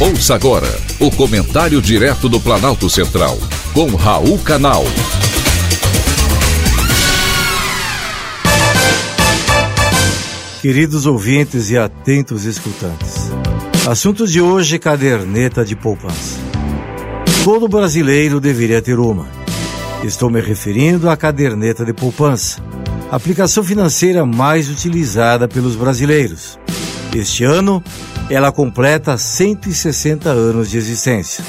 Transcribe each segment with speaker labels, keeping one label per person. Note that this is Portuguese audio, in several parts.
Speaker 1: Ouça agora o comentário direto do Planalto Central, com Raul Canal.
Speaker 2: Queridos ouvintes e atentos escutantes, assunto de hoje: caderneta de poupança. Todo brasileiro deveria ter uma. Estou me referindo à caderneta de poupança, aplicação financeira mais utilizada pelos brasileiros. Este ano, ela completa 160 anos de existência.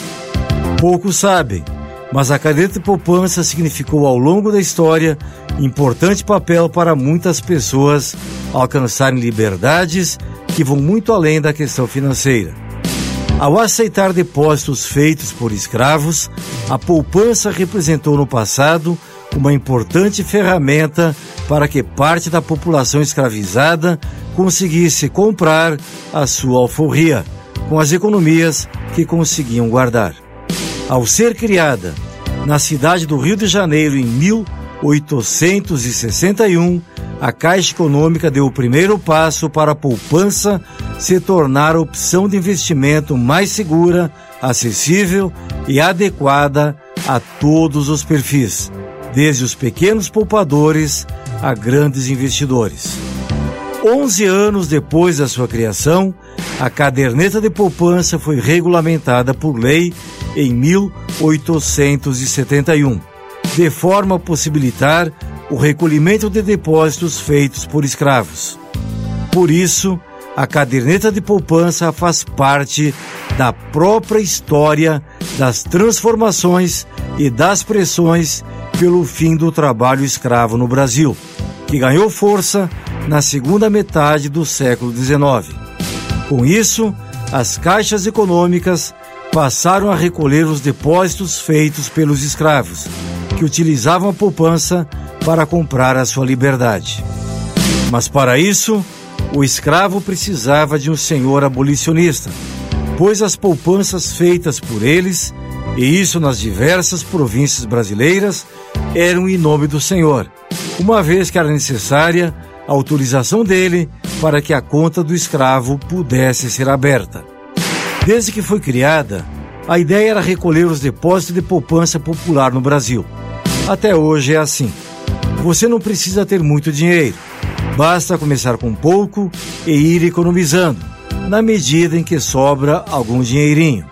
Speaker 2: Poucos sabem, mas a caderneta de poupança significou ao longo da história importante papel para muitas pessoas alcançarem liberdades que vão muito além da questão financeira. Ao aceitar depósitos feitos por escravos, a poupança representou no passado uma importante ferramenta para que parte da população escravizada conseguisse comprar a sua alforria com as economias que conseguiam guardar. Ao ser criada na cidade do Rio de Janeiro em 1861, a Caixa Econômica deu o primeiro passo para a poupança se tornar a opção de investimento mais segura, acessível e adequada a todos os perfis, desde os pequenos poupadores a grandes investidores. 11 anos depois da sua criação, a caderneta de poupança foi regulamentada por lei em 1871, de forma a possibilitar o recolhimento de depósitos feitos por escravos. Por isso, a caderneta de poupança faz parte da própria história das transformações e das pressões pelo fim do trabalho escravo no Brasil, que ganhou força na segunda metade do século XIX. Com isso, as caixas econômicas passaram a recolher os depósitos feitos pelos escravos, que utilizavam a poupança para comprar a sua liberdade. Mas para isso, o escravo precisava de um senhor abolicionista, pois as poupanças feitas por eles, e isso nas diversas províncias brasileiras, eram em nome do senhor, uma vez que era necessária autorização dele para que a conta do escravo pudesse ser aberta. Desde que foi criada, a ideia era recolher os depósitos de poupança popular no Brasil. Até hoje é assim. Você não precisa ter muito dinheiro. Basta começar com pouco e ir economizando, na medida em que sobra algum dinheirinho.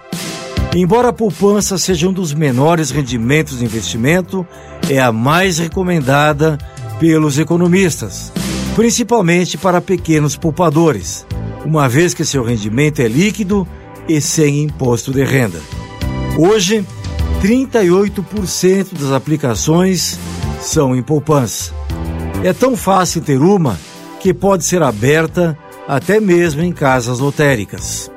Speaker 2: Embora a poupança seja um dos menores rendimentos de investimento, é a mais recomendada pelos economistas, principalmente para pequenos poupadores, uma vez que seu rendimento é líquido e sem imposto de renda. Hoje, 38% das aplicações são em poupança. É tão fácil ter uma que pode ser aberta até mesmo em casas lotéricas.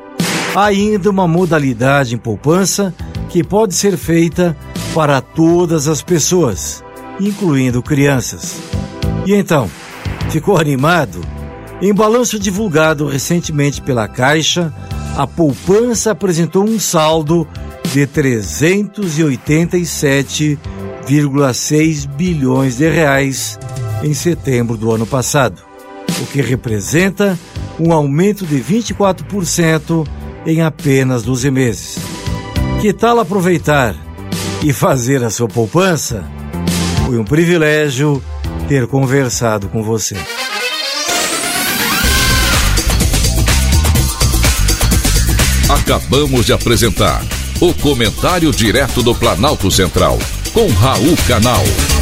Speaker 2: Há ainda uma modalidade em poupança que pode ser feita para todas as pessoas, incluindo crianças. E então, Ficou animado? Em balanço divulgado recentemente pela Caixa, a poupança apresentou um saldo de 387,6 bilhões de reais em setembro do ano passado, o que representa um aumento de 24% em apenas 12 meses. Que tal aproveitar e fazer a sua poupança? Foi um privilégio ter conversado com você.
Speaker 1: Acabamos de apresentar o Comentário Direto do Planalto Central, com Raul Canal.